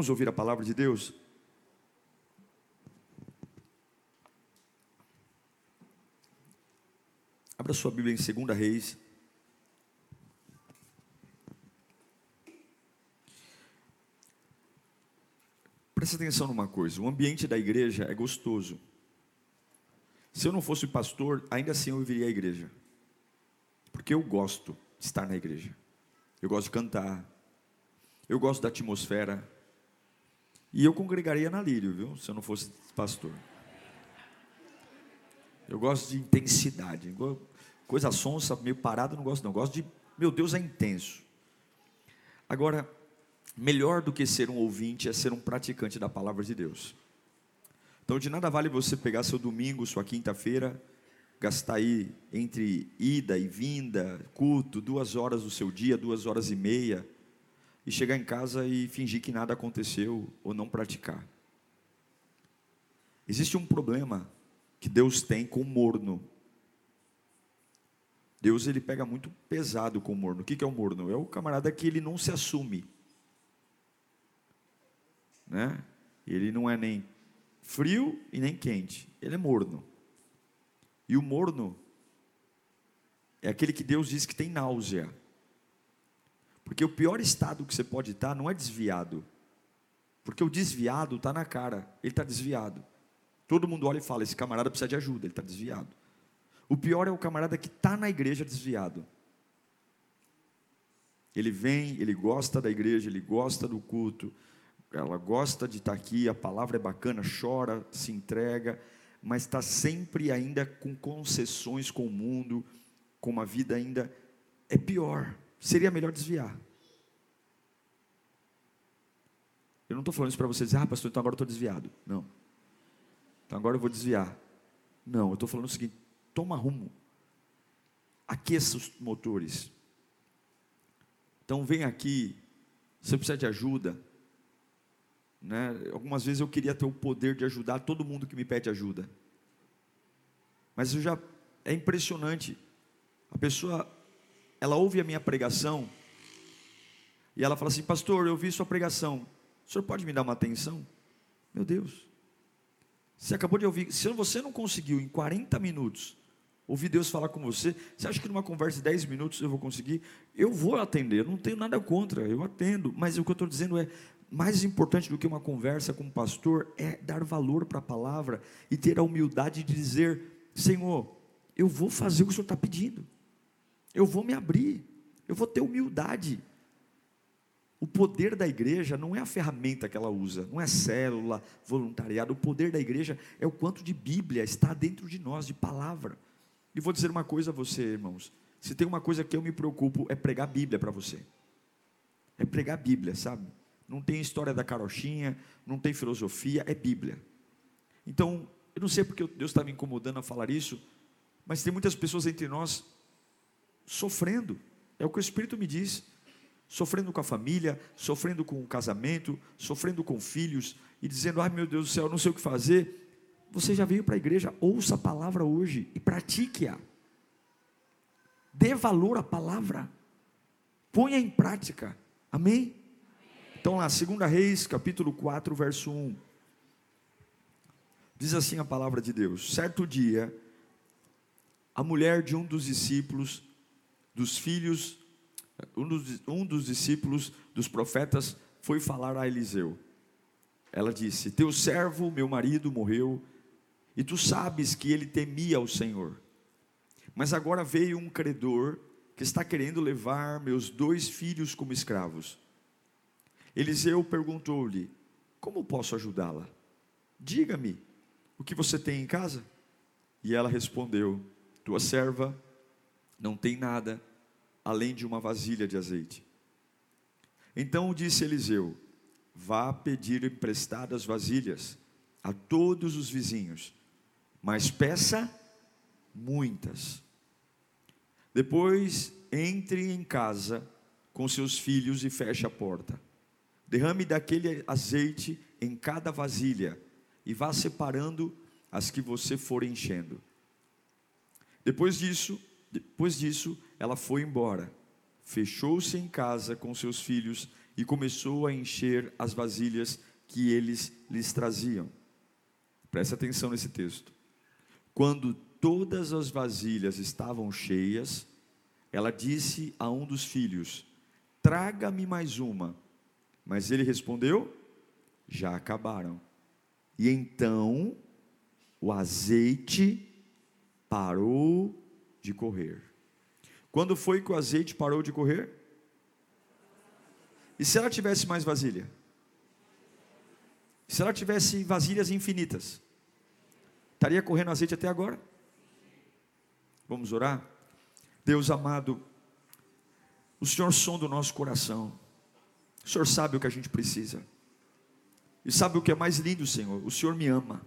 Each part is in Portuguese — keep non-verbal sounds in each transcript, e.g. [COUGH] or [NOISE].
Vamos ouvir a palavra de Deus? Abra sua Bíblia em 2 Reis. Presta atenção numa coisa: o ambiente da igreja é gostoso. Se eu não fosse pastor, ainda assim eu viria à igreja. Porque eu gosto de estar na igreja. Eu gosto de cantar. Eu gosto da atmosfera. E eu congregaria na Lírio, viu? Se eu não fosse pastor. Eu gosto de intensidade. Coisa sonsa, meio parada, não gosto não. Eu gosto de, meu Deus, é intenso. Agora, melhor do que ser um ouvinte é ser um praticante da palavra de Deus. Então, de nada vale você pegar seu domingo, sua quinta-feira, gastar aí entre ida e vinda, culto, duas horas do seu dia, duas horas e meia, e chegar em casa e fingir que nada aconteceu ou não praticar. Existe um problema que Deus tem com o morno. Deus ele pega muito pesado com o morno. O que é o morno? É o camarada que ele não se assume. Né? Ele não é nem frio e nem quente. Ele é morno. E o morno é aquele que Deus diz que tem náusea. Porque o pior estado que você pode estar não é desviado. Porque o desviado está na cara, ele está desviado. Todo mundo olha e fala: esse camarada precisa de ajuda, ele está desviado. O pior é o camarada que está na igreja desviado. Ele vem, ele gosta da igreja, ele gosta do culto, ela gosta de estar tá aqui, a palavra é bacana, chora, se entrega, mas está sempre ainda com concessões com o mundo, com uma vida ainda. É pior, seria melhor desviar. Eu não estou falando isso para você dizer, ah, pastor, então agora eu estou desviado. Não. Então agora eu vou desviar. Não, eu estou falando o seguinte: toma rumo. Aqueça os motores. Então vem aqui, você precisa de ajuda. Né? Algumas vezes eu queria ter o poder de ajudar todo mundo que me pede ajuda. Mas eu já é impressionante. A pessoa ela ouve a minha pregação e ela fala assim: "Pastor, eu vi sua pregação. O senhor pode me dar uma atenção?" Meu Deus. Você acabou de ouvir, se você não conseguiu em 40 minutos ouvir Deus falar com você, você acha que numa conversa de 10 minutos eu vou conseguir? Eu vou atender, não tenho nada contra, eu atendo, mas o que eu estou dizendo é, mais importante do que uma conversa com um pastor é dar valor para a palavra e ter a humildade de dizer: Senhor, eu vou fazer o que o Senhor está pedindo, eu vou me abrir, eu vou ter humildade, o poder da igreja não é a ferramenta que ela usa, não é célula, voluntariado. O poder da igreja é o quanto de Bíblia está dentro de nós, de palavra. E vou dizer uma coisa a você, irmãos. Se tem uma coisa que eu me preocupo, é pregar Bíblia para você. É pregar Bíblia, sabe? Não tem história da carochinha, não tem filosofia, é Bíblia. Então, eu não sei porque Deus está me incomodando a falar isso, mas tem muitas pessoas entre nós sofrendo. É o que o Espírito me diz sofrendo com a família, sofrendo com o casamento, sofrendo com filhos e dizendo: "Ai meu Deus do céu, não sei o que fazer". Você já veio para a igreja, ouça a palavra hoje e pratique-a. Dê valor à palavra. Ponha em prática. Amém? Então lá, 2 Reis, capítulo 4, verso 1. Diz assim a palavra de Deus: Certo dia, a mulher de um dos discípulos dos filhos um dos, um dos discípulos dos profetas foi falar a Eliseu. Ela disse: Teu servo, meu marido, morreu, e tu sabes que ele temia o Senhor. Mas agora veio um credor que está querendo levar meus dois filhos como escravos. Eliseu perguntou-lhe: Como posso ajudá-la? Diga-me, o que você tem em casa? E ela respondeu: Tua serva não tem nada além de uma vasilha de azeite. Então disse Eliseu: vá pedir emprestadas vasilhas a todos os vizinhos, mas peça muitas. Depois entre em casa com seus filhos e feche a porta. Derrame daquele azeite em cada vasilha e vá separando as que você for enchendo. Depois disso, depois disso, ela foi embora. Fechou-se em casa com seus filhos e começou a encher as vasilhas que eles lhes traziam. Preste atenção nesse texto. Quando todas as vasilhas estavam cheias, ela disse a um dos filhos: Traga-me mais uma. Mas ele respondeu: Já acabaram. E então o azeite parou de correr. Quando foi que o azeite parou de correr? E se ela tivesse mais vasilha? Se ela tivesse vasilhas infinitas? Estaria correndo azeite até agora? Vamos orar? Deus amado, o Senhor sonda o nosso coração. O Senhor sabe o que a gente precisa. E sabe o que é mais lindo, Senhor? O Senhor me ama.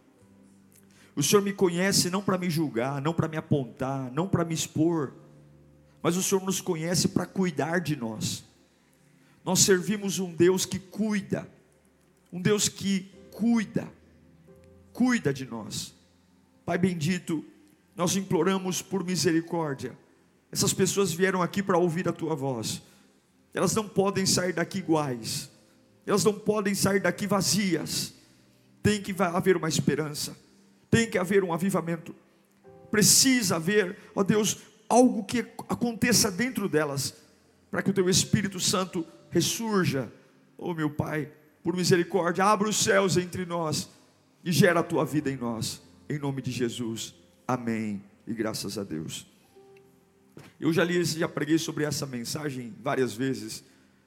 O Senhor me conhece não para me julgar, não para me apontar, não para me expor, mas o Senhor nos conhece para cuidar de nós. Nós servimos um Deus que cuida, um Deus que cuida, cuida de nós. Pai bendito, nós imploramos por misericórdia. Essas pessoas vieram aqui para ouvir a tua voz. Elas não podem sair daqui iguais. Elas não podem sair daqui vazias. Tem que haver uma esperança tem que haver um avivamento. Precisa haver, ó Deus, algo que aconteça dentro delas, para que o teu Espírito Santo ressurja. Oh meu Pai, por misericórdia, abra os céus entre nós e gera a tua vida em nós. Em nome de Jesus. Amém. E graças a Deus. Eu já li, já preguei sobre essa mensagem várias vezes,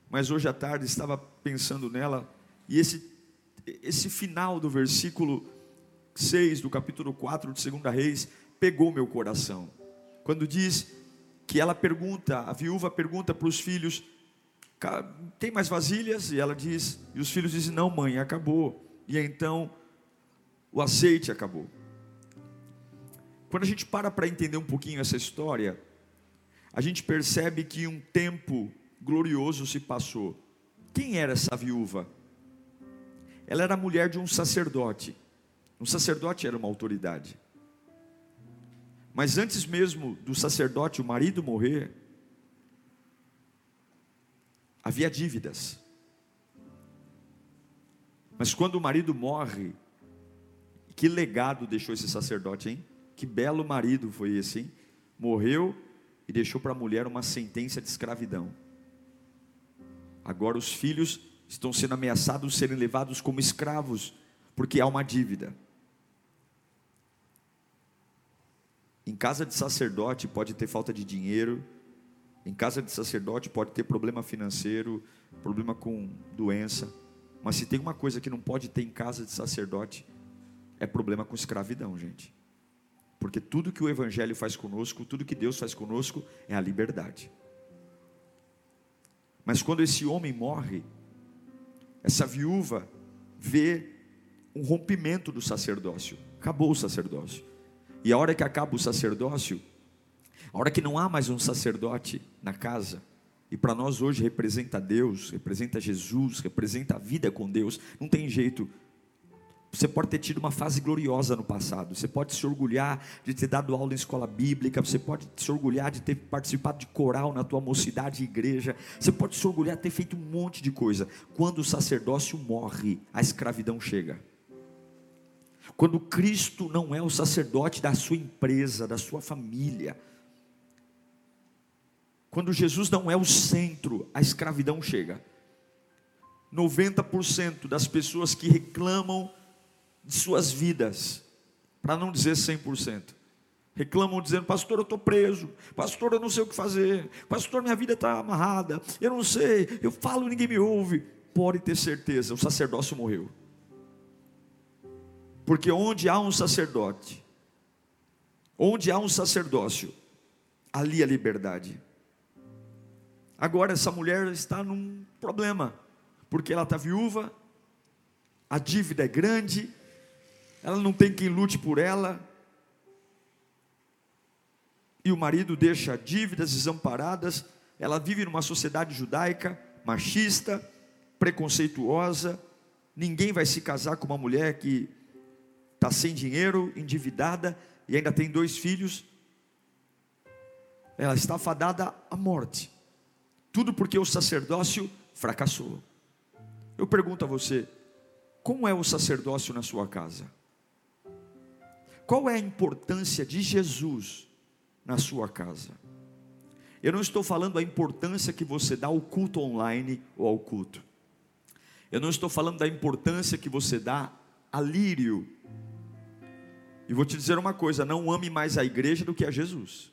mas hoje à tarde estava pensando nela e esse esse final do versículo 6 do capítulo 4 de 2 Reis pegou meu coração. Quando diz que ela pergunta, a viúva pergunta para os filhos: tem mais vasilhas? E ela diz, e os filhos dizem: não, mãe, acabou. E então o azeite acabou. Quando a gente para para entender um pouquinho essa história, a gente percebe que um tempo glorioso se passou. Quem era essa viúva? Ela era mulher de um sacerdote. Um sacerdote era uma autoridade. Mas antes mesmo do sacerdote, o marido morrer, havia dívidas. Mas quando o marido morre, que legado deixou esse sacerdote, hein? Que belo marido foi esse, hein? Morreu e deixou para a mulher uma sentença de escravidão. Agora os filhos estão sendo ameaçados de serem levados como escravos, porque há uma dívida. Em casa de sacerdote pode ter falta de dinheiro, em casa de sacerdote pode ter problema financeiro, problema com doença. Mas se tem uma coisa que não pode ter em casa de sacerdote, é problema com escravidão, gente. Porque tudo que o Evangelho faz conosco, tudo que Deus faz conosco, é a liberdade. Mas quando esse homem morre, essa viúva vê um rompimento do sacerdócio. Acabou o sacerdócio. E a hora que acaba o sacerdócio, a hora que não há mais um sacerdote na casa, e para nós hoje representa Deus, representa Jesus, representa a vida com Deus, não tem jeito. Você pode ter tido uma fase gloriosa no passado, você pode se orgulhar de ter dado aula em escola bíblica, você pode se orgulhar de ter participado de coral na tua mocidade e igreja, você pode se orgulhar de ter feito um monte de coisa. Quando o sacerdócio morre, a escravidão chega. Quando Cristo não é o sacerdote da sua empresa, da sua família. Quando Jesus não é o centro, a escravidão chega. 90% das pessoas que reclamam de suas vidas, para não dizer 100%, reclamam dizendo: Pastor, eu estou preso, Pastor, eu não sei o que fazer, Pastor, minha vida está amarrada, eu não sei, eu falo, ninguém me ouve. Pode ter certeza, o sacerdócio morreu. Porque onde há um sacerdote, onde há um sacerdócio, ali a liberdade. Agora essa mulher está num problema, porque ela está viúva, a dívida é grande, ela não tem quem lute por ela, e o marido deixa dívidas desamparadas, ela vive numa sociedade judaica, machista, preconceituosa, ninguém vai se casar com uma mulher que está sem dinheiro, endividada e ainda tem dois filhos. Ela está fadada à morte. Tudo porque o sacerdócio fracassou. Eu pergunto a você: como é o sacerdócio na sua casa? Qual é a importância de Jesus na sua casa? Eu não estou falando a importância que você dá ao culto online ou ao culto. Eu não estou falando da importância que você dá a lírio. E vou te dizer uma coisa: não ame mais a igreja do que a Jesus.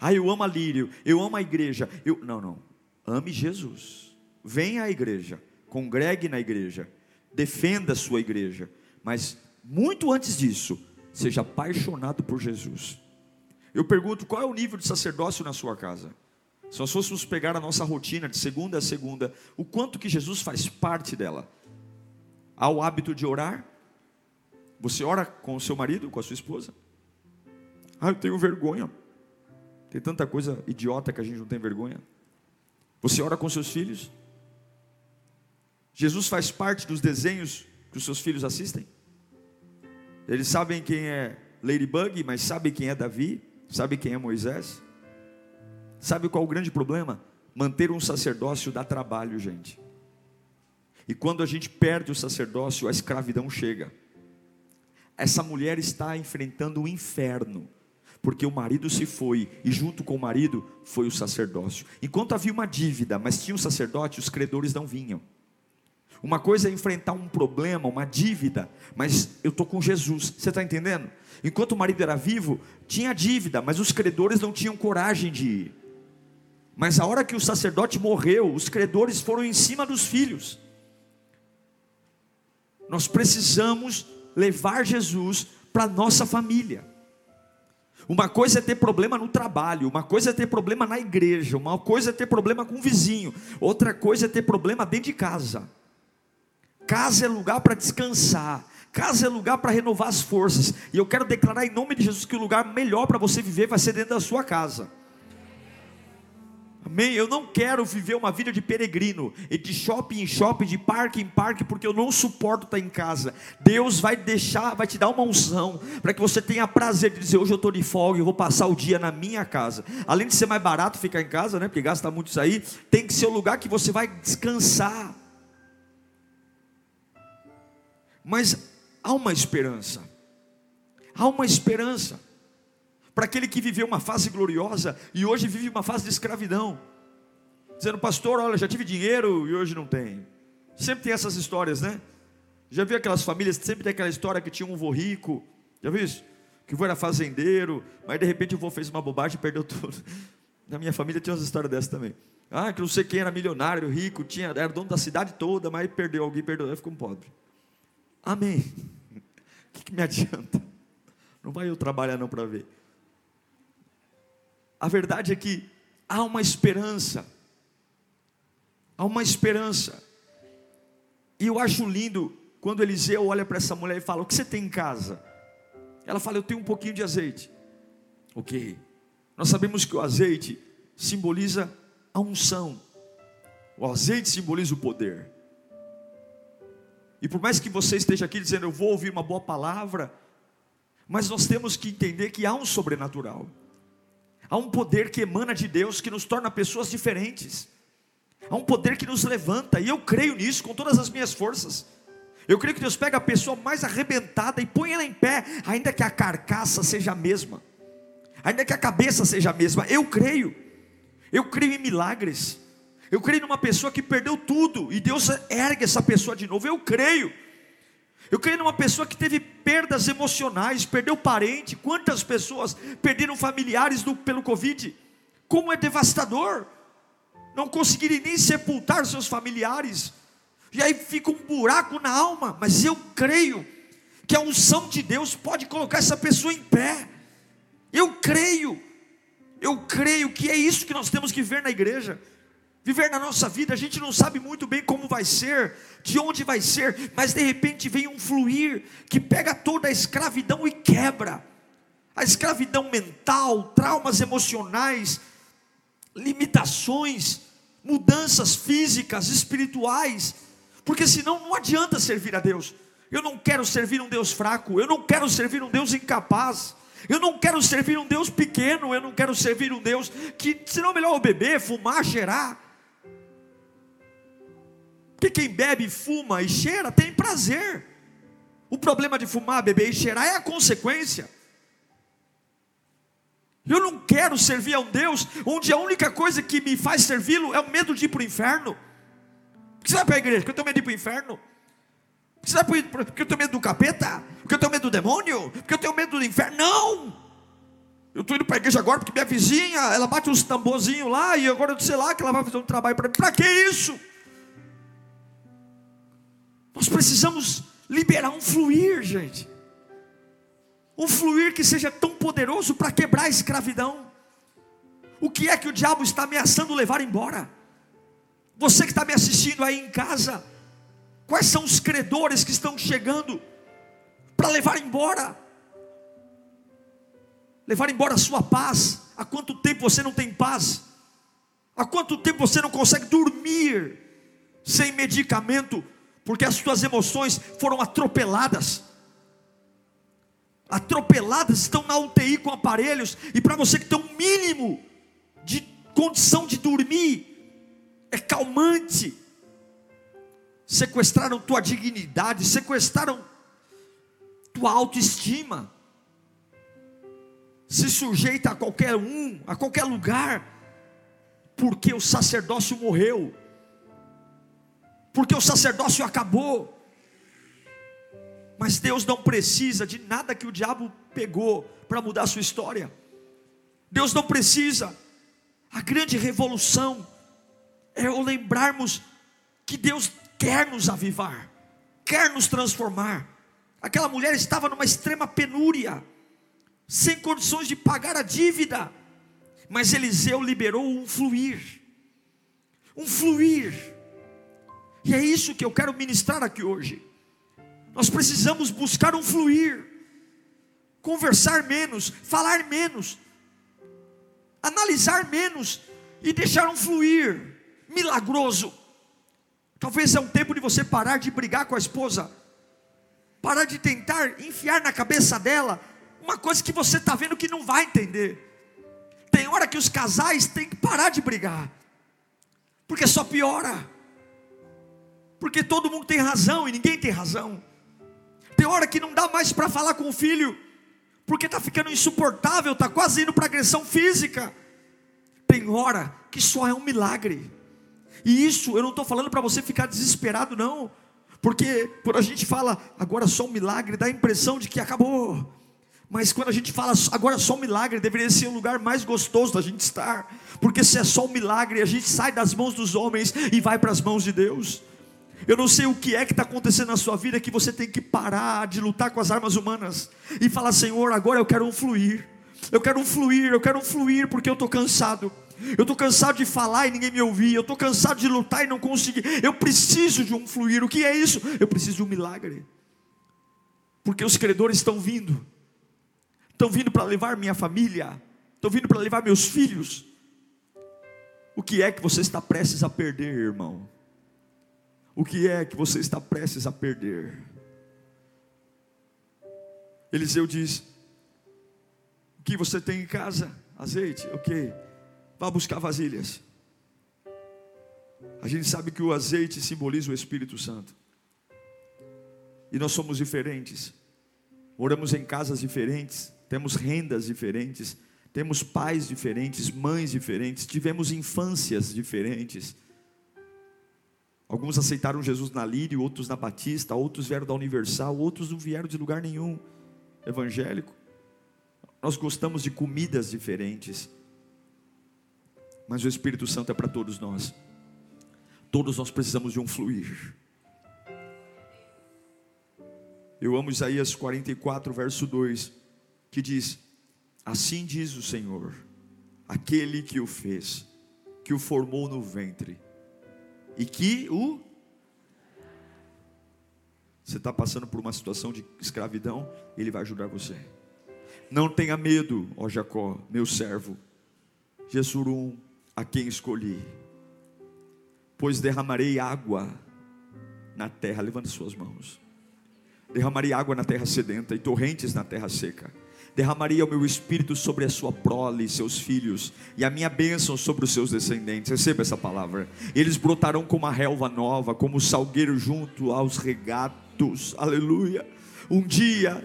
Ah, eu amo a lírio, eu amo a igreja. Eu... Não, não. Ame Jesus. Venha à igreja, congregue na igreja, defenda a sua igreja. Mas muito antes disso, seja apaixonado por Jesus. Eu pergunto, qual é o nível de sacerdócio na sua casa? Se nós fôssemos pegar a nossa rotina de segunda a segunda, o quanto que Jesus faz parte dela? Há o hábito de orar? Você ora com o seu marido, com a sua esposa? Ah, eu tenho vergonha. Tem tanta coisa idiota que a gente não tem vergonha. Você ora com seus filhos? Jesus faz parte dos desenhos que os seus filhos assistem? Eles sabem quem é Ladybug, mas sabem quem é Davi? Sabe quem é Moisés? Sabe qual é o grande problema? Manter um sacerdócio dá trabalho, gente. E quando a gente perde o sacerdócio, a escravidão chega. Essa mulher está enfrentando o inferno, porque o marido se foi, e junto com o marido foi o sacerdócio. Enquanto havia uma dívida, mas tinha um sacerdote, os credores não vinham. Uma coisa é enfrentar um problema, uma dívida, mas eu estou com Jesus, você está entendendo? Enquanto o marido era vivo, tinha dívida, mas os credores não tinham coragem de ir. Mas a hora que o sacerdote morreu, os credores foram em cima dos filhos. Nós precisamos levar Jesus para nossa família. Uma coisa é ter problema no trabalho, uma coisa é ter problema na igreja, uma coisa é ter problema com o vizinho, outra coisa é ter problema dentro de casa. Casa é lugar para descansar, casa é lugar para renovar as forças. E eu quero declarar em nome de Jesus que o lugar melhor para você viver vai ser dentro da sua casa. Amém? Eu não quero viver uma vida de peregrino, e de shopping em shopping, de parque em parque, porque eu não suporto estar em casa. Deus vai deixar, vai te dar uma unção, para que você tenha prazer de dizer: hoje eu estou de folga, eu vou passar o dia na minha casa. Além de ser mais barato ficar em casa, né? Porque gasta muito isso aí, tem que ser o lugar que você vai descansar. Mas há uma esperança, há uma esperança para aquele que viveu uma fase gloriosa e hoje vive uma fase de escravidão, dizendo, pastor, olha, já tive dinheiro e hoje não tenho. Sempre tem essas histórias, né? Já viu aquelas famílias, sempre tem aquela história que tinha um vô rico, já viu isso? Que o vô era fazendeiro, mas de repente o vô fez uma bobagem e perdeu [LAUGHS] tudo. Na minha família tinha umas histórias dessas também. Ah, que não sei quem era milionário, rico, tinha, era dono da cidade toda, mas perdeu alguém, perdeu, ficou um pobre. Amém. O [LAUGHS] que, que me adianta? Não vai eu trabalhar não para ver. A verdade é que há uma esperança. Há uma esperança. E eu acho lindo quando Eliseu olha para essa mulher e fala: O que você tem em casa? Ela fala: Eu tenho um pouquinho de azeite. Ok. Nós sabemos que o azeite simboliza a unção. O azeite simboliza o poder. E por mais que você esteja aqui dizendo, eu vou ouvir uma boa palavra, mas nós temos que entender que há um sobrenatural. Há um poder que emana de Deus que nos torna pessoas diferentes. Há um poder que nos levanta, e eu creio nisso com todas as minhas forças. Eu creio que Deus pega a pessoa mais arrebentada e põe ela em pé, ainda que a carcaça seja a mesma, ainda que a cabeça seja a mesma. Eu creio, eu creio em milagres. Eu creio numa pessoa que perdeu tudo e Deus ergue essa pessoa de novo. Eu creio. Eu creio numa pessoa que teve perdas emocionais, perdeu parente. Quantas pessoas perderam familiares do, pelo Covid? Como é devastador. Não conseguirem nem sepultar seus familiares. E aí fica um buraco na alma. Mas eu creio que a unção de Deus pode colocar essa pessoa em pé. Eu creio. Eu creio que é isso que nós temos que ver na igreja Viver na nossa vida, a gente não sabe muito bem como vai ser, de onde vai ser, mas de repente vem um fluir que pega toda a escravidão e quebra. A escravidão mental, traumas emocionais, limitações, mudanças físicas, espirituais, porque senão não adianta servir a Deus. Eu não quero servir um Deus fraco, eu não quero servir um Deus incapaz. Eu não quero servir um Deus pequeno, eu não quero servir um Deus que, senão melhor eu beber, fumar, cheirar. Porque quem bebe, fuma e cheira tem prazer. O problema de fumar, beber e cheirar é a consequência. Eu não quero servir a um Deus onde a única coisa que me faz servi-lo é o medo de ir para o inferno. Por que você vai para a igreja? Porque eu tenho medo de ir para o inferno. Por que você vai para Porque eu tenho medo do capeta? Porque eu tenho medo do demônio? Porque eu tenho medo do inferno? Não! Eu estou indo para a igreja agora porque minha vizinha, ela bate uns tamborzinhos lá e agora eu sei lá que ela vai fazer um trabalho para mim. Para que isso? Nós precisamos liberar um fluir, gente. Um fluir que seja tão poderoso para quebrar a escravidão. O que é que o diabo está ameaçando levar embora? Você que está me assistindo aí em casa, quais são os credores que estão chegando para levar embora? Levar embora a sua paz. Há quanto tempo você não tem paz? Há quanto tempo você não consegue dormir sem medicamento? Porque as suas emoções foram atropeladas. Atropeladas, estão na UTI com aparelhos, e para você que tem um mínimo de condição de dormir, é calmante. Sequestraram tua dignidade, sequestraram tua autoestima. Se sujeita a qualquer um, a qualquer lugar, porque o sacerdócio morreu porque o sacerdócio acabou. Mas Deus não precisa de nada que o diabo pegou para mudar a sua história. Deus não precisa. A grande revolução é o lembrarmos que Deus quer nos avivar, quer nos transformar. Aquela mulher estava numa extrema penúria, sem condições de pagar a dívida, mas Eliseu liberou um fluir, um fluir e é isso que eu quero ministrar aqui hoje. Nós precisamos buscar um fluir, conversar menos, falar menos, analisar menos e deixar um fluir milagroso. Talvez é um tempo de você parar de brigar com a esposa, parar de tentar enfiar na cabeça dela uma coisa que você está vendo que não vai entender. Tem hora que os casais têm que parar de brigar, porque só piora porque todo mundo tem razão e ninguém tem razão. Tem hora que não dá mais para falar com o filho, porque está ficando insuportável, está quase indo para agressão física. Tem hora que só é um milagre. E isso eu não estou falando para você ficar desesperado, não. Porque quando a gente fala agora só um milagre, dá a impressão de que acabou. Mas quando a gente fala agora só um milagre, deveria ser o lugar mais gostoso da gente estar. Porque se é só um milagre, a gente sai das mãos dos homens e vai para as mãos de Deus. Eu não sei o que é que está acontecendo na sua vida que você tem que parar de lutar com as armas humanas e falar: Senhor, agora eu quero um fluir. Eu quero um fluir, eu quero um fluir porque eu estou cansado. Eu estou cansado de falar e ninguém me ouvir. Eu estou cansado de lutar e não conseguir. Eu preciso de um fluir. O que é isso? Eu preciso de um milagre. Porque os credores estão vindo. Estão vindo para levar minha família. Estão vindo para levar meus filhos. O que é que você está prestes a perder, irmão? O que é que você está prestes a perder? Eliseu diz: O que você tem em casa? Azeite, ok. Vá buscar vasilhas. A gente sabe que o azeite simboliza o Espírito Santo. E nós somos diferentes. Moramos em casas diferentes, temos rendas diferentes, temos pais diferentes, mães diferentes, tivemos infâncias diferentes. Alguns aceitaram Jesus na Lírio, outros na Batista, outros vieram da Universal, outros não vieram de lugar nenhum evangélico. Nós gostamos de comidas diferentes, mas o Espírito Santo é para todos nós. Todos nós precisamos de um fluir. Eu amo Isaías 44, verso 2, que diz: Assim diz o Senhor, aquele que o fez que o formou no ventre e que o. Você está passando por uma situação de escravidão, ele vai ajudar você. Não tenha medo, ó Jacó, meu servo, Jesurum, a quem escolhi, pois derramarei água na terra, levante suas mãos. Derramarei água na terra sedenta e torrentes na terra seca derramaria o meu espírito sobre a sua prole, seus filhos, e a minha bênção sobre os seus descendentes. Receba essa palavra. Eles brotarão como a relva nova, como o salgueiro junto aos regatos. Aleluia. Um dia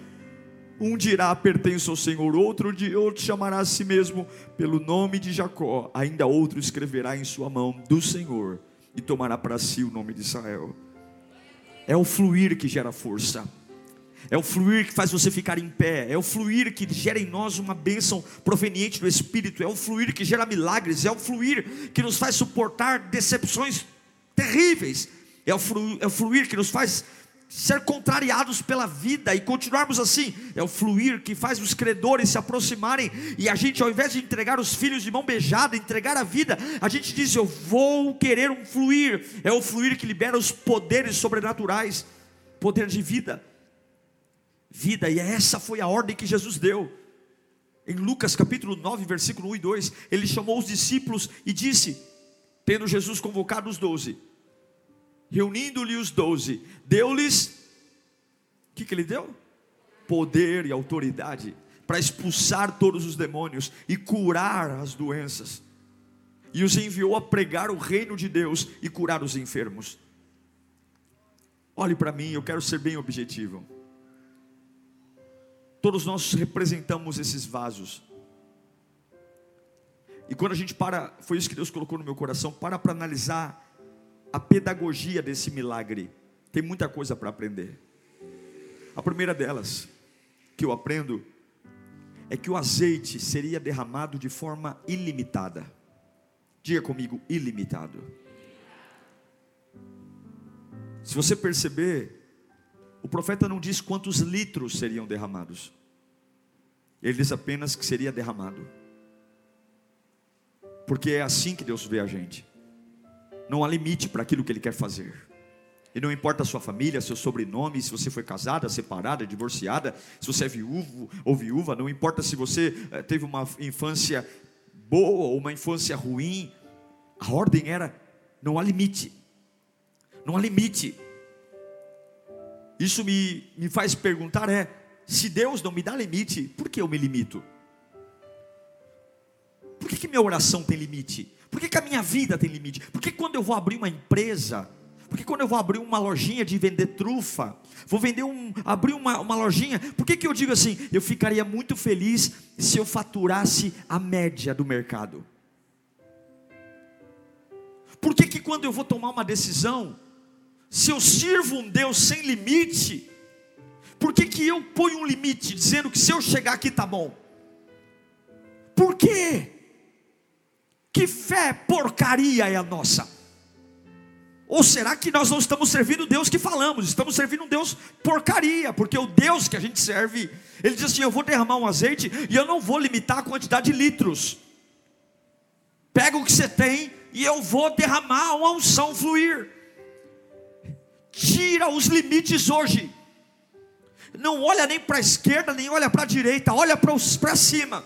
um dirá pertence ao Senhor, outro, outro chamará a si mesmo pelo nome de Jacó, ainda outro escreverá em sua mão do Senhor e tomará para si o nome de Israel. É o fluir que gera força. É o fluir que faz você ficar em pé, é o fluir que gera em nós uma bênção proveniente do Espírito, é o fluir que gera milagres, é o fluir que nos faz suportar decepções terríveis, é o fluir, é o fluir que nos faz ser contrariados pela vida e continuarmos assim. É o fluir que faz os credores se aproximarem e a gente, ao invés de entregar os filhos de mão beijada, entregar a vida, a gente diz: Eu vou querer um fluir. É o fluir que libera os poderes sobrenaturais poder de vida vida, e essa foi a ordem que Jesus deu. Em Lucas capítulo 9, versículo 1 e 2, ele chamou os discípulos e disse: Tendo Jesus convocado os doze, reunindo-lhe os doze, deu-lhes, o que, que ele deu? Poder e autoridade para expulsar todos os demônios e curar as doenças, e os enviou a pregar o reino de Deus e curar os enfermos. Olhe para mim, eu quero ser bem objetivo. Todos nós representamos esses vasos. E quando a gente para, foi isso que Deus colocou no meu coração, para para analisar a pedagogia desse milagre. Tem muita coisa para aprender. A primeira delas que eu aprendo é que o azeite seria derramado de forma ilimitada. Diga comigo, ilimitado. Se você perceber, o profeta não diz quantos litros seriam derramados. Ele diz apenas que seria derramado. Porque é assim que Deus vê a gente. Não há limite para aquilo que Ele quer fazer. E não importa a sua família, seu sobrenome, se você foi casada, separada, divorciada, se você é viúvo ou viúva, não importa se você eh, teve uma infância boa ou uma infância ruim, a ordem era: não há limite. Não há limite. Isso me, me faz perguntar: é, se Deus não me dá limite, por que eu me limito? Por que, que minha oração tem limite? Por que, que a minha vida tem limite? Por que quando eu vou abrir uma empresa, por que quando eu vou abrir uma lojinha de vender trufa, vou vender um, abrir uma, uma lojinha, por que, que eu digo assim, eu ficaria muito feliz se eu faturasse a média do mercado? Por que, que quando eu vou tomar uma decisão, se eu sirvo um Deus sem limite, por que, que eu ponho um limite, dizendo que se eu chegar aqui tá bom? Por quê? Que fé porcaria é a nossa? Ou será que nós não estamos servindo o Deus que falamos, estamos servindo um Deus porcaria, porque o Deus que a gente serve, ele diz assim: Eu vou derramar um azeite e eu não vou limitar a quantidade de litros. Pega o que você tem e eu vou derramar uma unção fluir tira os limites hoje. Não olha nem para a esquerda, nem olha para a direita, olha para cima.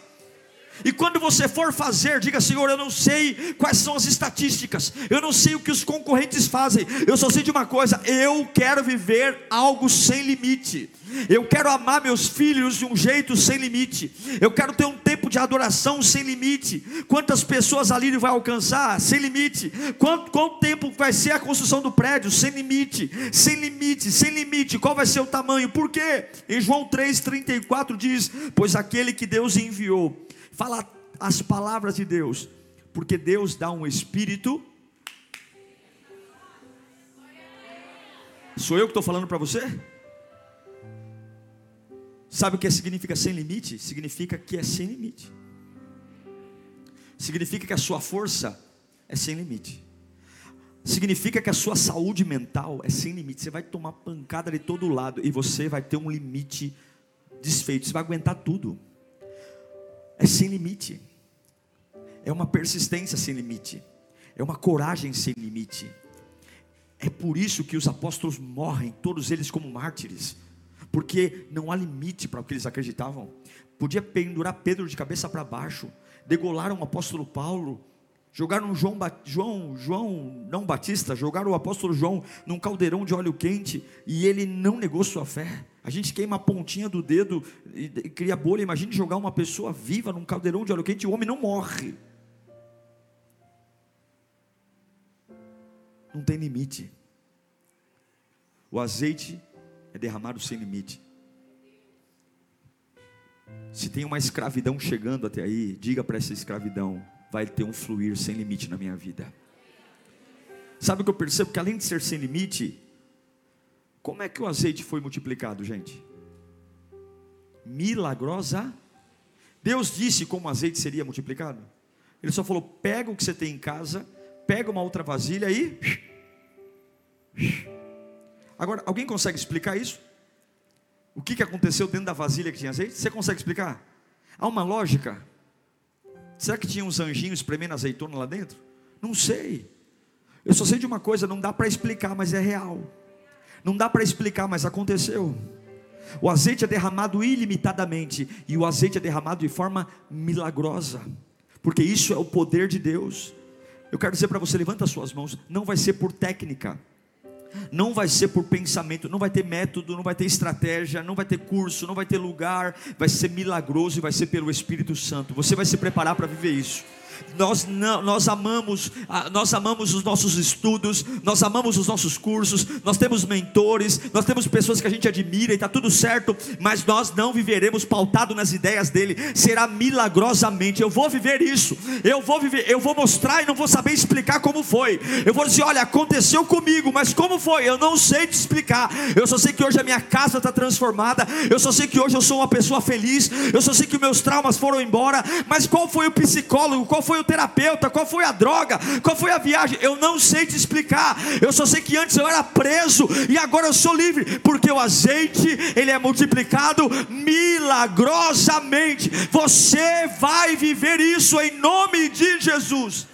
E quando você for fazer, diga: Senhor, eu não sei quais são as estatísticas, eu não sei o que os concorrentes fazem, eu só sei de uma coisa: eu quero viver algo sem limite, eu quero amar meus filhos de um jeito sem limite, eu quero ter um tempo de adoração sem limite. Quantas pessoas ali ele vai alcançar? Sem limite. Quanto, quanto tempo vai ser a construção do prédio? Sem limite, sem limite, sem limite. Qual vai ser o tamanho? Por quê? Em João 3,34 diz: Pois aquele que Deus enviou Fala as palavras de Deus, porque Deus dá um espírito. Sou eu que estou falando para você? Sabe o que significa sem limite? Significa que é sem limite. Significa que a sua força é sem limite. Significa que a sua saúde mental é sem limite. Você vai tomar pancada de todo lado e você vai ter um limite desfeito. Você vai aguentar tudo é sem limite, é uma persistência sem limite, é uma coragem sem limite. É por isso que os apóstolos morrem, todos eles como mártires, porque não há limite para o que eles acreditavam. Podia pendurar Pedro de cabeça para baixo, degolaram o apóstolo Paulo, jogaram João, João, João, não Batista, jogaram o apóstolo João num caldeirão de óleo quente e ele não negou sua fé. A gente queima a pontinha do dedo e, e cria bolha. Imagine jogar uma pessoa viva num caldeirão de óleo quente o homem não morre. Não tem limite. O azeite é derramado sem limite. Se tem uma escravidão chegando até aí, diga para essa escravidão: vai ter um fluir sem limite na minha vida. Sabe o que eu percebo? Que além de ser sem limite, como é que o azeite foi multiplicado, gente? Milagrosa. Deus disse como o azeite seria multiplicado. Ele só falou: pega o que você tem em casa, pega uma outra vasilha e. Agora, alguém consegue explicar isso? O que, que aconteceu dentro da vasilha que tinha azeite? Você consegue explicar? Há uma lógica. Será que tinha uns anjinhos espremendo azeitona lá dentro? Não sei. Eu só sei de uma coisa, não dá para explicar, mas é real. Não dá para explicar, mas aconteceu. O azeite é derramado ilimitadamente e o azeite é derramado de forma milagrosa, porque isso é o poder de Deus. Eu quero dizer para você, levanta as suas mãos, não vai ser por técnica não vai ser por pensamento, não vai ter método, não vai ter estratégia, não vai ter curso, não vai ter lugar, vai ser milagroso e vai ser pelo Espírito Santo. Você vai se preparar para viver isso nós, não, nós amamos, nós amamos os nossos estudos, nós amamos os nossos cursos, nós temos mentores, nós temos pessoas que a gente admira e está tudo certo, mas nós não viveremos pautado nas ideias dele, será milagrosamente. Eu vou viver isso, eu vou viver, eu vou mostrar e não vou saber explicar como foi. Eu vou dizer, olha, aconteceu comigo, mas como foi? Eu não sei te explicar. Eu só sei que hoje a minha casa está transformada, eu só sei que hoje eu sou uma pessoa feliz, eu só sei que meus traumas foram embora, mas qual foi o psicólogo? Qual foi o terapeuta, qual foi a droga, qual foi a viagem, eu não sei te explicar. Eu só sei que antes eu era preso e agora eu sou livre, porque o azeite ele é multiplicado milagrosamente. Você vai viver isso em nome de Jesus.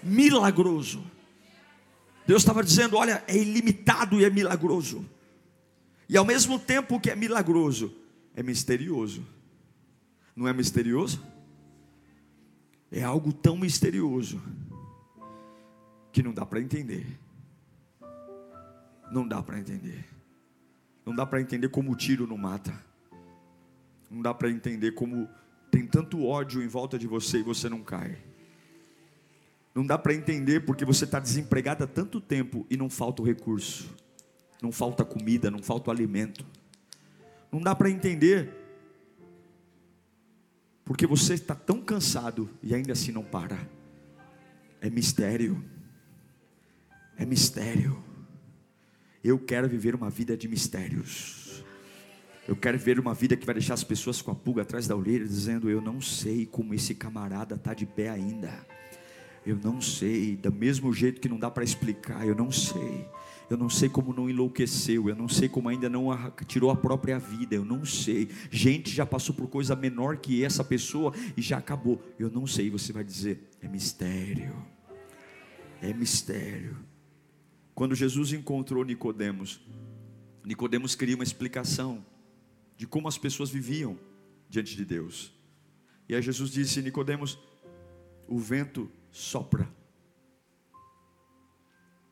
Milagroso. Deus estava dizendo: olha, é ilimitado e é milagroso. E ao mesmo tempo que é milagroso, é misterioso. Não é misterioso? É algo tão misterioso que não dá para entender. Não dá para entender. Não dá para entender como o tiro não mata. Não dá para entender como tem tanto ódio em volta de você e você não cai. Não dá para entender porque você está desempregado há tanto tempo e não falta o recurso, não falta comida, não falta o alimento. Não dá para entender porque você está tão cansado e ainda assim não para. É mistério. É mistério. Eu quero viver uma vida de mistérios. Eu quero viver uma vida que vai deixar as pessoas com a pulga atrás da orelha, dizendo: Eu não sei como esse camarada está de pé ainda. Eu não sei, do mesmo jeito que não dá para explicar, eu não sei. Eu não sei como não enlouqueceu, eu não sei como ainda não tirou a própria vida, eu não sei. Gente já passou por coisa menor que essa pessoa e já acabou. Eu não sei, você vai dizer, é mistério. É mistério. Quando Jesus encontrou Nicodemos, Nicodemos queria uma explicação de como as pessoas viviam diante de Deus. E aí Jesus disse: Nicodemos, o vento sopra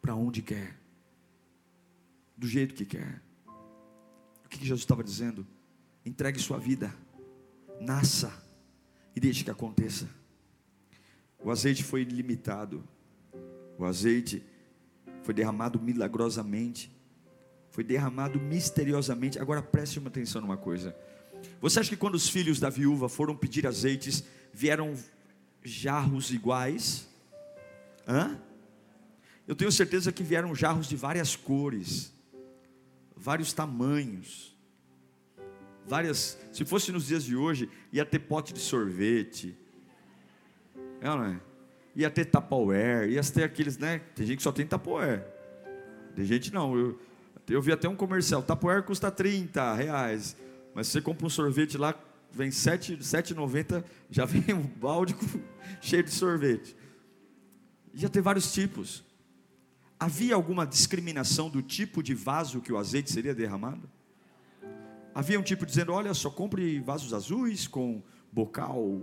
para onde quer do jeito que quer. O que Jesus estava dizendo? Entregue sua vida, nasça e deixe que aconteça. O azeite foi limitado, o azeite foi derramado milagrosamente, foi derramado misteriosamente. Agora preste uma atenção numa coisa. Você acha que quando os filhos da viúva foram pedir azeites, vieram jarros iguais? Hã? Eu tenho certeza que vieram jarros de várias cores vários tamanhos, várias. Se fosse nos dias de hoje, ia ter pote de sorvete, é não é? Ia ter Tupperware, ia ter aqueles, né? Tem gente que só tem Tupperware. Tem gente não. Eu, eu vi até um comercial. Tupperware custa 30 reais. Mas você compra um sorvete lá, vem 7,90, já vem um balde [LAUGHS] cheio de sorvete. Ia ter vários tipos. Havia alguma discriminação do tipo de vaso que o azeite seria derramado? Havia um tipo dizendo: olha, só compre vasos azuis com bocal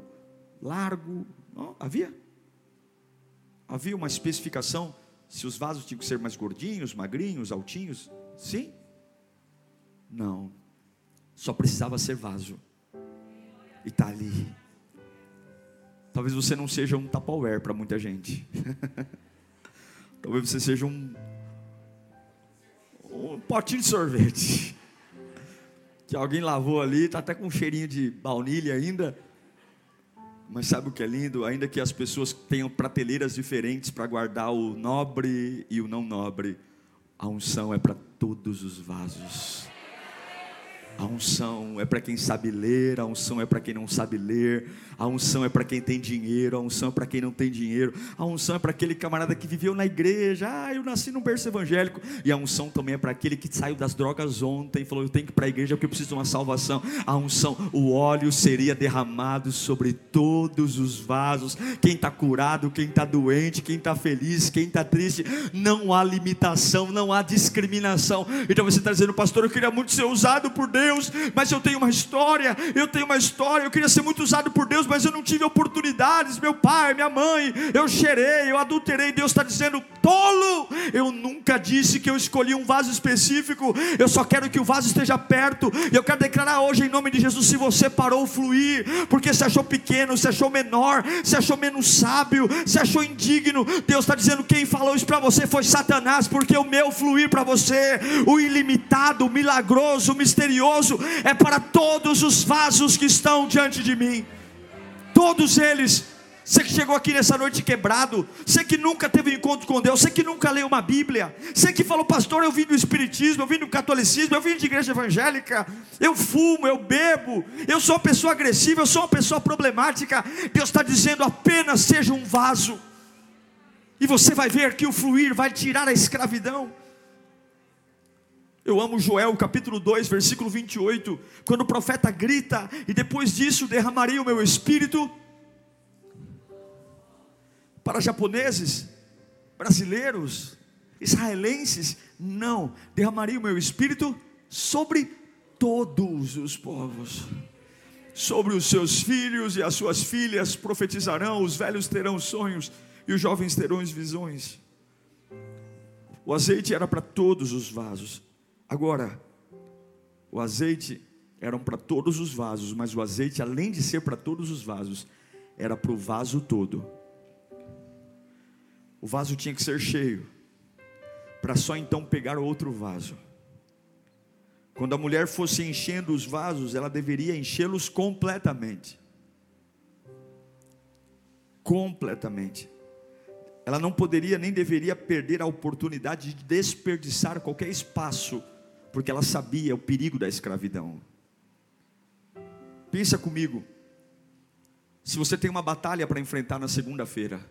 largo. Não, havia? Havia uma especificação se os vasos tinham que ser mais gordinhos, magrinhos, altinhos? Sim? Não. Só precisava ser vaso. E está ali. Talvez você não seja um Tupperware para muita gente. [LAUGHS] Talvez você seja um, um potinho de sorvete. [LAUGHS] Que alguém lavou ali, está até com um cheirinho de baunilha ainda. Mas sabe o que é lindo? Ainda que as pessoas tenham prateleiras diferentes para guardar o nobre e o não nobre, a unção é para todos os vasos. A unção é para quem sabe ler, a unção é para quem não sabe ler, a unção é para quem tem dinheiro, a unção é para quem não tem dinheiro, a unção é para aquele camarada que viveu na igreja, ah, eu nasci num berço evangélico, e a unção também é para aquele que saiu das drogas ontem e falou, eu tenho que ir para a igreja porque eu preciso de uma salvação. A unção, o óleo seria derramado sobre todos os vasos, quem está curado, quem está doente, quem está feliz, quem está triste, não há limitação, não há discriminação. Então você está dizendo, pastor, eu queria muito ser usado por Deus Deus, mas eu tenho uma história, eu tenho uma história, eu queria ser muito usado por Deus, mas eu não tive oportunidades, meu pai, minha mãe, eu cheirei, eu adulterei, Deus está dizendo, tolo, eu nunca disse que eu escolhi um vaso específico, eu só quero que o vaso esteja perto, e eu quero declarar hoje em nome de Jesus, se você parou fluir, porque se achou pequeno, se achou menor, se achou menos sábio, se achou indigno, Deus está dizendo, quem falou isso para você foi Satanás, porque o meu fluir para você, o ilimitado, o milagroso, o misterioso, é para todos os vasos que estão diante de mim. Todos eles. Você que chegou aqui nessa noite quebrado, você que nunca teve um encontro com Deus, você que nunca leu uma Bíblia, você que falou, pastor, eu vim do Espiritismo, eu vim do catolicismo, eu vim de igreja evangélica, eu fumo, eu bebo, eu sou uma pessoa agressiva, eu sou uma pessoa problemática. Deus está dizendo apenas seja um vaso, e você vai ver que o fluir vai tirar a escravidão. Eu amo Joel capítulo 2, versículo 28, quando o profeta grita, e depois disso derramarei o meu espírito para japoneses, brasileiros, israelenses, não, derramarei o meu espírito sobre todos os povos. Sobre os seus filhos e as suas filhas profetizarão, os velhos terão sonhos e os jovens terão visões. O azeite era para todos os vasos. Agora, o azeite eram para todos os vasos, mas o azeite, além de ser para todos os vasos, era para o vaso todo. O vaso tinha que ser cheio, para só então pegar outro vaso. Quando a mulher fosse enchendo os vasos, ela deveria enchê-los completamente. Completamente. Ela não poderia nem deveria perder a oportunidade de desperdiçar qualquer espaço porque ela sabia o perigo da escravidão. Pensa comigo, se você tem uma batalha para enfrentar na segunda-feira,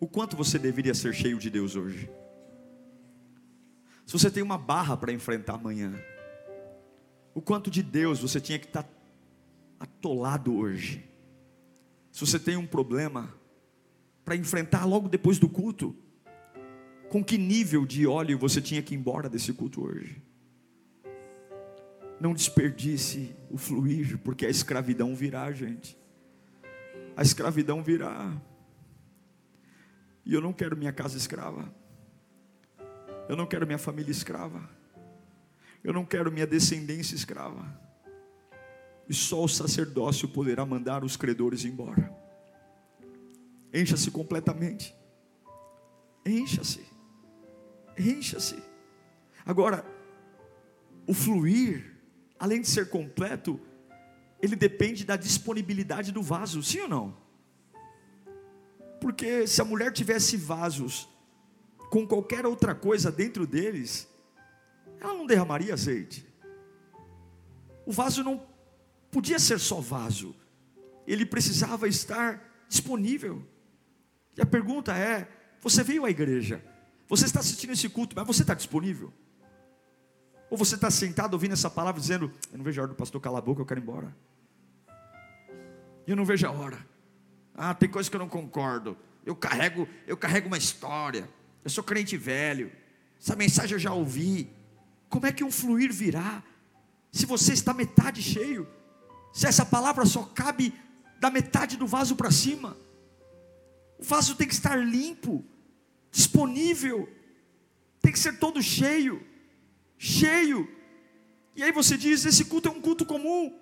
o quanto você deveria ser cheio de Deus hoje? Se você tem uma barra para enfrentar amanhã, o quanto de Deus você tinha que estar tá atolado hoje? Se você tem um problema para enfrentar logo depois do culto, com que nível de óleo você tinha que ir embora desse culto hoje? Não desperdice o fluir, porque a escravidão virá, gente. A escravidão virá. E eu não quero minha casa escrava. Eu não quero minha família escrava. Eu não quero minha descendência escrava. E só o sacerdócio poderá mandar os credores embora. Encha-se completamente. Encha-se. Encha-se. Agora, o fluir além de ser completo, ele depende da disponibilidade do vaso, sim ou não? Porque se a mulher tivesse vasos com qualquer outra coisa dentro deles, ela não derramaria azeite. O vaso não podia ser só vaso, ele precisava estar disponível. E a pergunta é: você veio à igreja, você está assistindo esse culto, mas você está disponível? Ou você está sentado ouvindo essa palavra dizendo: Eu não vejo a hora do pastor calar a boca, eu quero ir embora. Eu não vejo a hora. Ah, tem coisa que eu não concordo. Eu carrego, eu carrego uma história. Eu sou crente velho. Essa mensagem eu já ouvi. Como é que um fluir virá? Se você está metade cheio, se essa palavra só cabe da metade do vaso para cima, o vaso tem que estar limpo, disponível, tem que ser todo cheio, cheio. E aí você diz: esse culto é um culto comum,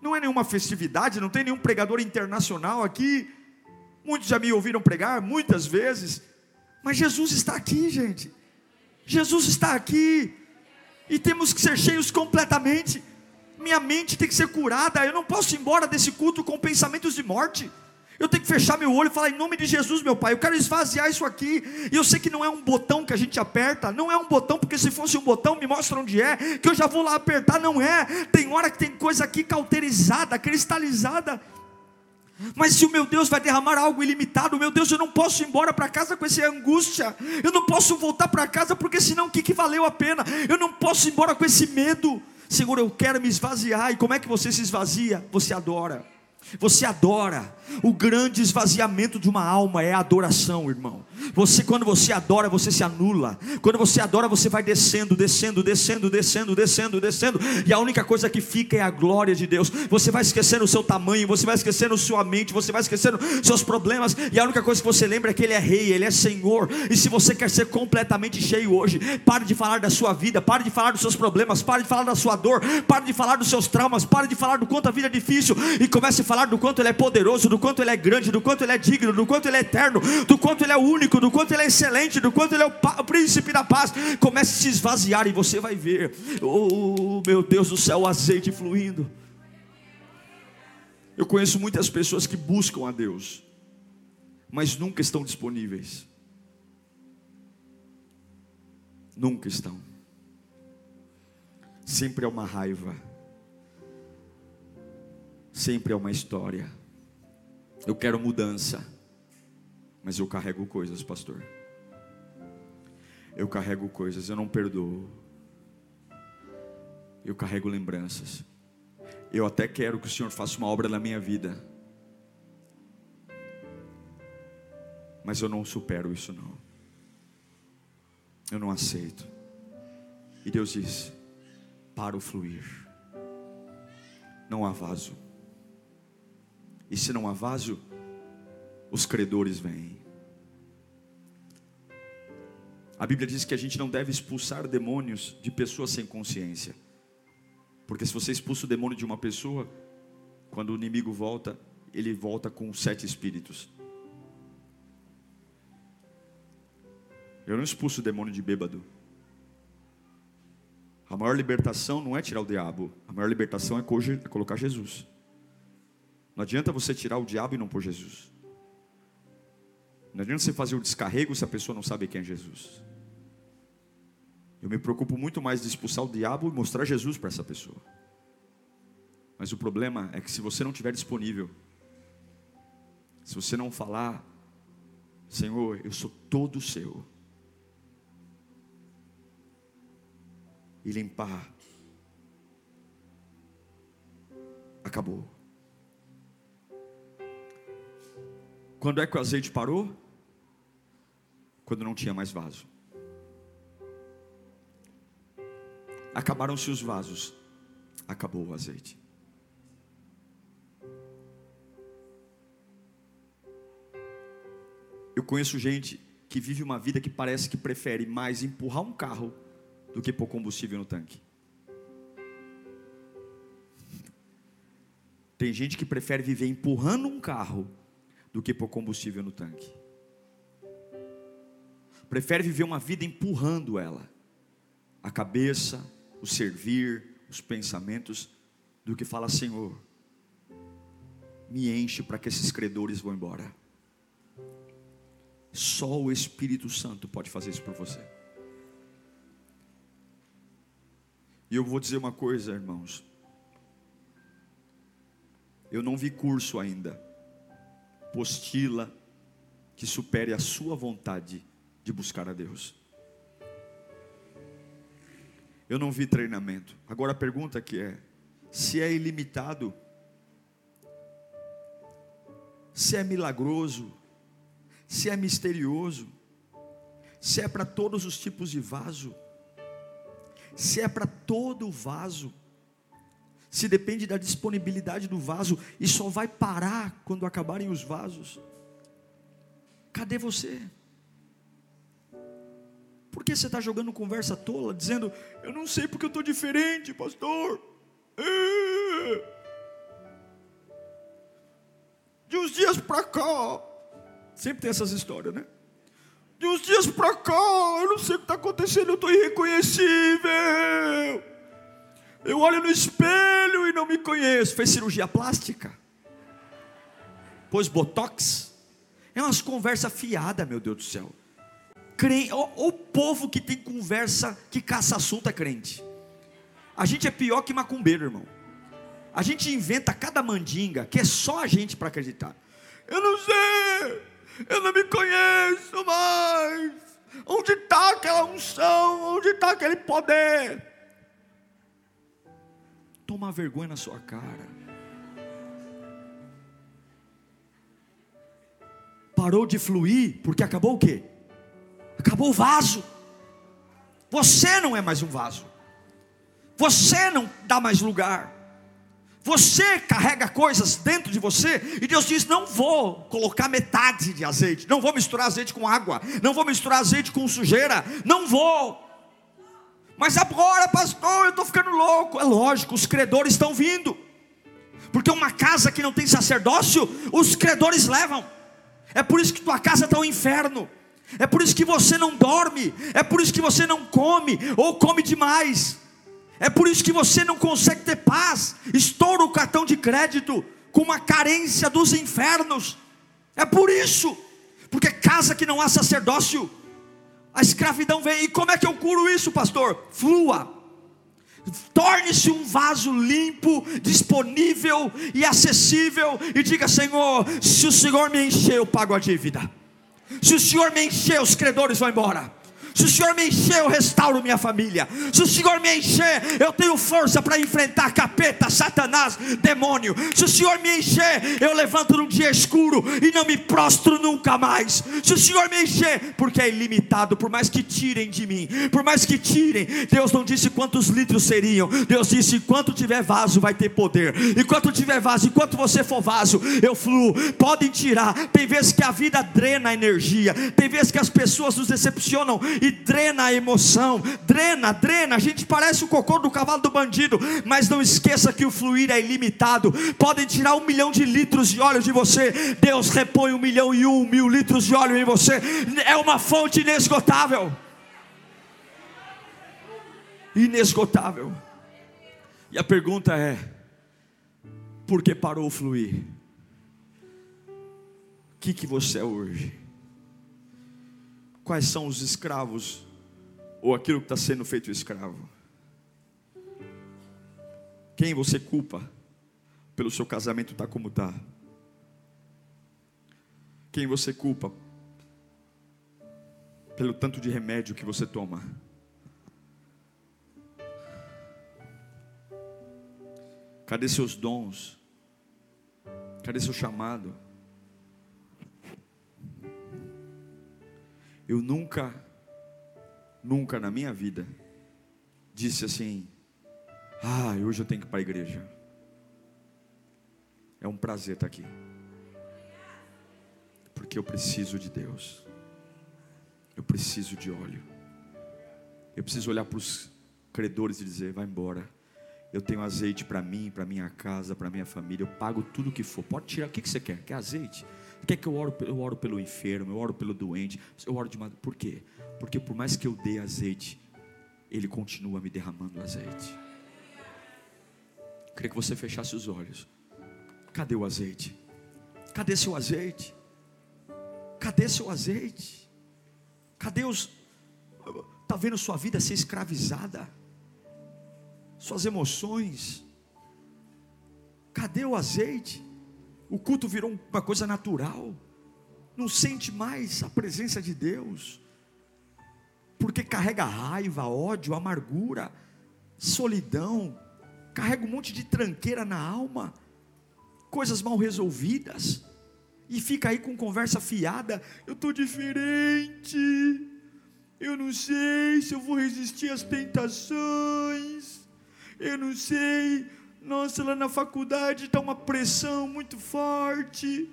não é nenhuma festividade, não tem nenhum pregador internacional aqui. Muitos já me ouviram pregar muitas vezes, mas Jesus está aqui, gente. Jesus está aqui, e temos que ser cheios completamente. Minha mente tem que ser curada. Eu não posso ir embora desse culto com pensamentos de morte. Eu tenho que fechar meu olho e falar em nome de Jesus, meu Pai. Eu quero esvaziar isso aqui. E eu sei que não é um botão que a gente aperta. Não é um botão, porque se fosse um botão, me mostra onde é. Que eu já vou lá apertar. Não é. Tem hora que tem coisa aqui cauterizada, cristalizada. Mas se o meu Deus vai derramar algo ilimitado, meu Deus, eu não posso ir embora para casa com essa angústia. Eu não posso voltar para casa, porque senão o que, que valeu a pena? Eu não posso ir embora com esse medo. Senhor, eu quero me esvaziar. E como é que você se esvazia? Você adora. Você adora. O grande esvaziamento de uma alma é a adoração, irmão. Você quando você adora, você se anula. Quando você adora, você vai descendo, descendo, descendo, descendo, descendo, descendo, e a única coisa que fica é a glória de Deus. Você vai esquecendo o seu tamanho, você vai esquecendo sua mente, você vai esquecendo seus problemas, e a única coisa que você lembra é que ele é rei, ele é Senhor. E se você quer ser completamente cheio hoje, pare de falar da sua vida, pare de falar dos seus problemas, pare de falar da sua dor, pare de falar dos seus traumas, pare de falar do quanto a vida é difícil e comece a falar do quanto ele é poderoso, do quanto ele é grande, do quanto ele é digno, do quanto ele é eterno, do quanto ele é único, do quanto ele é excelente, do quanto ele é o, o príncipe da paz. Comece a se esvaziar e você vai ver, oh meu Deus do céu, o azeite fluindo. Eu conheço muitas pessoas que buscam a Deus, mas nunca estão disponíveis. Nunca estão. Sempre é uma raiva. Sempre é uma história. Eu quero mudança, mas eu carrego coisas, pastor. Eu carrego coisas, eu não perdoo. Eu carrego lembranças. Eu até quero que o Senhor faça uma obra na minha vida. Mas eu não supero isso não. Eu não aceito. E Deus diz: para o fluir. Não há vaso. E se não há vaso, os credores vêm. A Bíblia diz que a gente não deve expulsar demônios de pessoas sem consciência. Porque se você expulsa o demônio de uma pessoa, quando o inimigo volta, ele volta com sete espíritos. Eu não expulso o demônio de bêbado. A maior libertação não é tirar o diabo, a maior libertação é, é colocar Jesus. Não adianta você tirar o diabo e não pôr Jesus. Não adianta você fazer o descarrego se a pessoa não sabe quem é Jesus. Eu me preocupo muito mais de expulsar o diabo e mostrar Jesus para essa pessoa. Mas o problema é que se você não estiver disponível, se você não falar, Senhor, eu sou todo seu, e limpar, acabou. Quando é que o azeite parou? Quando não tinha mais vaso. Acabaram-se os vasos, acabou o azeite. Eu conheço gente que vive uma vida que parece que prefere mais empurrar um carro do que pôr combustível no tanque. Tem gente que prefere viver empurrando um carro do que pôr combustível no tanque. Prefere viver uma vida empurrando ela, a cabeça, o servir, os pensamentos, do que fala, Senhor, me enche para que esses credores vão embora. Só o Espírito Santo pode fazer isso por você. E eu vou dizer uma coisa, irmãos. Eu não vi curso ainda postila que supere a sua vontade de buscar a Deus. Eu não vi treinamento. Agora a pergunta que é: se é ilimitado, se é milagroso, se é misterioso, se é para todos os tipos de vaso, se é para todo vaso, se depende da disponibilidade do vaso e só vai parar quando acabarem os vasos. Cadê você? Por que você está jogando conversa tola, dizendo, eu não sei porque eu estou diferente, pastor? É. De uns dias para cá, sempre tem essas histórias, né? De uns dias para cá, eu não sei o que está acontecendo, eu estou irreconhecível. Eu olho no espelho e não me conheço. Fez cirurgia plástica? Pôs botox? É umas conversas fiadas, meu Deus do céu. Crente, o, o povo que tem conversa que caça assunto é crente. A gente é pior que macumbeiro, irmão. A gente inventa cada mandinga que é só a gente para acreditar. Eu não sei, eu não me conheço mais. Onde está aquela unção? Onde está aquele poder? Toma vergonha na sua cara. Parou de fluir porque acabou o quê? Acabou o vaso. Você não é mais um vaso. Você não dá mais lugar. Você carrega coisas dentro de você e Deus diz: Não vou colocar metade de azeite, não vou misturar azeite com água, não vou misturar azeite com sujeira, não vou. Mas agora, pastor, eu estou ficando louco. É lógico, os credores estão vindo, porque uma casa que não tem sacerdócio, os credores levam. É por isso que tua casa está um inferno. É por isso que você não dorme, é por isso que você não come ou come demais. É por isso que você não consegue ter paz. Estoura o cartão de crédito com uma carência dos infernos. É por isso. Porque casa que não há sacerdócio, a escravidão vem. E como é que eu curo isso, pastor? Flua. Torne-se um vaso limpo, disponível e acessível. E diga: Senhor, se o Senhor me encher, eu pago a dívida. Se o Senhor me encher, os credores vão embora. Se o Senhor me encher, eu restauro minha família. Se o Senhor me encher, eu tenho força para enfrentar capeta, satanás, demônio. Se o Senhor me encher, eu levanto num dia escuro e não me prostro nunca mais. Se o Senhor me encher, porque é ilimitado, por mais que tirem de mim, por mais que tirem, Deus não disse quantos litros seriam. Deus disse: enquanto tiver vaso, vai ter poder. Enquanto tiver vaso, enquanto você for vaso, eu fluo. Podem tirar. Tem vezes que a vida drena a energia. Tem vezes que as pessoas nos decepcionam e e drena a emoção, drena, drena. A gente parece o cocô do cavalo do bandido, mas não esqueça que o fluir é ilimitado. Podem tirar um milhão de litros de óleo de você, Deus repõe um milhão e um mil litros de óleo em você. É uma fonte inesgotável. Inesgotável. E a pergunta é: por que parou o fluir? O que, que você é hoje? Quais são os escravos, ou aquilo que está sendo feito escravo. Quem você culpa pelo seu casamento estar tá como está? Quem você culpa pelo tanto de remédio que você toma? Cadê seus dons? Cadê seu chamado? Eu nunca, nunca na minha vida disse assim: Ah, hoje eu tenho que ir para a igreja. É um prazer estar aqui. Porque eu preciso de Deus. Eu preciso de óleo. Eu preciso olhar para os credores e dizer: vai embora. Eu tenho azeite para mim, para minha casa, para minha família. Eu pago tudo o que for. Pode tirar. O que, que você quer? Quer azeite? Quer que eu oro, eu oro pelo enfermo, eu oro pelo doente, eu oro de Por quê? Porque por mais que eu dê azeite, ele continua me derramando azeite. Queria que você fechasse os olhos. Cadê o azeite? Cadê seu azeite? Cadê seu azeite? Cadê os. Está vendo sua vida ser escravizada? Suas emoções? Cadê o azeite? O culto virou uma coisa natural. Não sente mais a presença de Deus. Porque carrega raiva, ódio, amargura, solidão, carrega um monte de tranqueira na alma, coisas mal resolvidas. e fica aí com conversa fiada. Eu estou diferente. Eu não sei se eu vou resistir às tentações. Eu não sei. Nossa, lá na faculdade está uma pressão muito forte.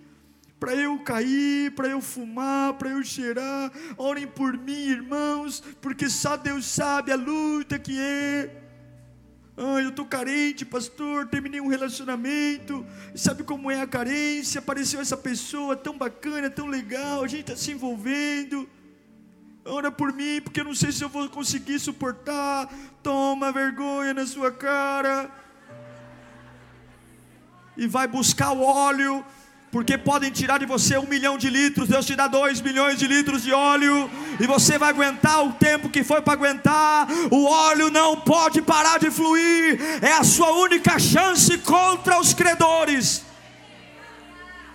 Para eu cair, para eu fumar, para eu cheirar. Orem por mim, irmãos, porque só Deus sabe a luta que é. Ah, eu estou carente, pastor. Terminei um relacionamento. Sabe como é a carência? Apareceu essa pessoa tão bacana, tão legal. A gente está se envolvendo. Ora por mim, porque eu não sei se eu vou conseguir suportar. Toma vergonha na sua cara. E vai buscar o óleo porque podem tirar de você um milhão de litros, Deus te dá dois milhões de litros de óleo, e você vai aguentar o tempo que foi para aguentar. O óleo não pode parar de fluir, é a sua única chance contra os credores.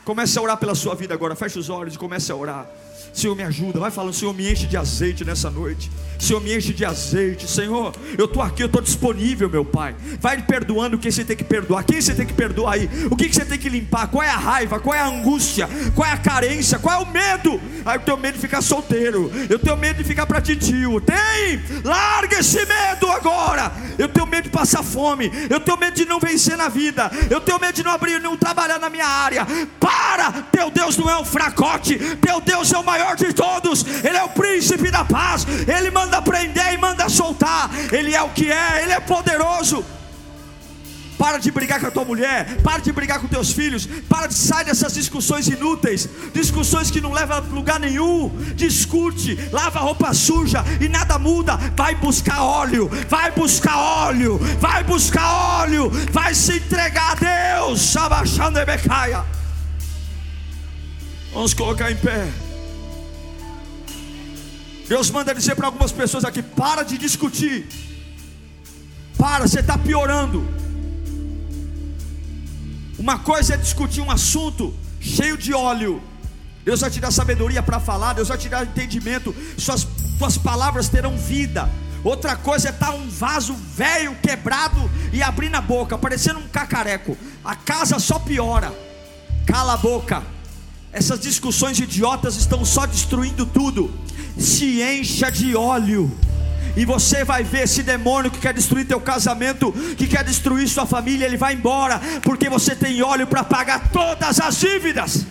Comece a orar pela sua vida agora, feche os olhos e comece a orar. Senhor, me ajuda. Vai falando, Senhor, me enche de azeite nessa noite. Senhor, me enche de azeite. Senhor, eu estou aqui, eu estou disponível, meu Pai. Vai perdoando o que você tem que perdoar. Quem você tem que perdoar aí? O que você tem que limpar? Qual é a raiva? Qual é a angústia? Qual é a carência? Qual é o medo? Aí eu tenho medo de ficar solteiro. Eu tenho medo de ficar para titio. Tem! Larga esse medo agora. Eu tenho medo de passar fome. Eu tenho medo de não vencer na vida. Eu tenho medo de não abrir, não trabalhar na minha área. Para! Teu Deus não é um fracote. Teu Deus é o maior de todos. Ele é o príncipe da paz. Ele manda prender e manda soltar. Ele é o que é. Ele é poderoso. Para de brigar com a tua mulher, para de brigar com teus filhos, para de sair dessas discussões inúteis, discussões que não levam a lugar nenhum. Discute, lava a roupa suja e nada muda. Vai buscar óleo, vai buscar óleo, vai buscar óleo, vai se entregar a Deus. Vamos colocar em pé. Deus manda dizer para algumas pessoas aqui: para de discutir. Para, você está piorando. Uma coisa é discutir um assunto cheio de óleo. Deus vai te dar sabedoria para falar, Deus vai te dar entendimento, suas, suas palavras terão vida. Outra coisa é estar tá um vaso velho, quebrado e abrir na boca, parecendo um cacareco. A casa só piora. Cala a boca. Essas discussões idiotas estão só destruindo tudo. Se encha de óleo e você vai ver esse demônio que quer destruir teu casamento, que quer destruir sua família, ele vai embora, porque você tem óleo para pagar todas as dívidas.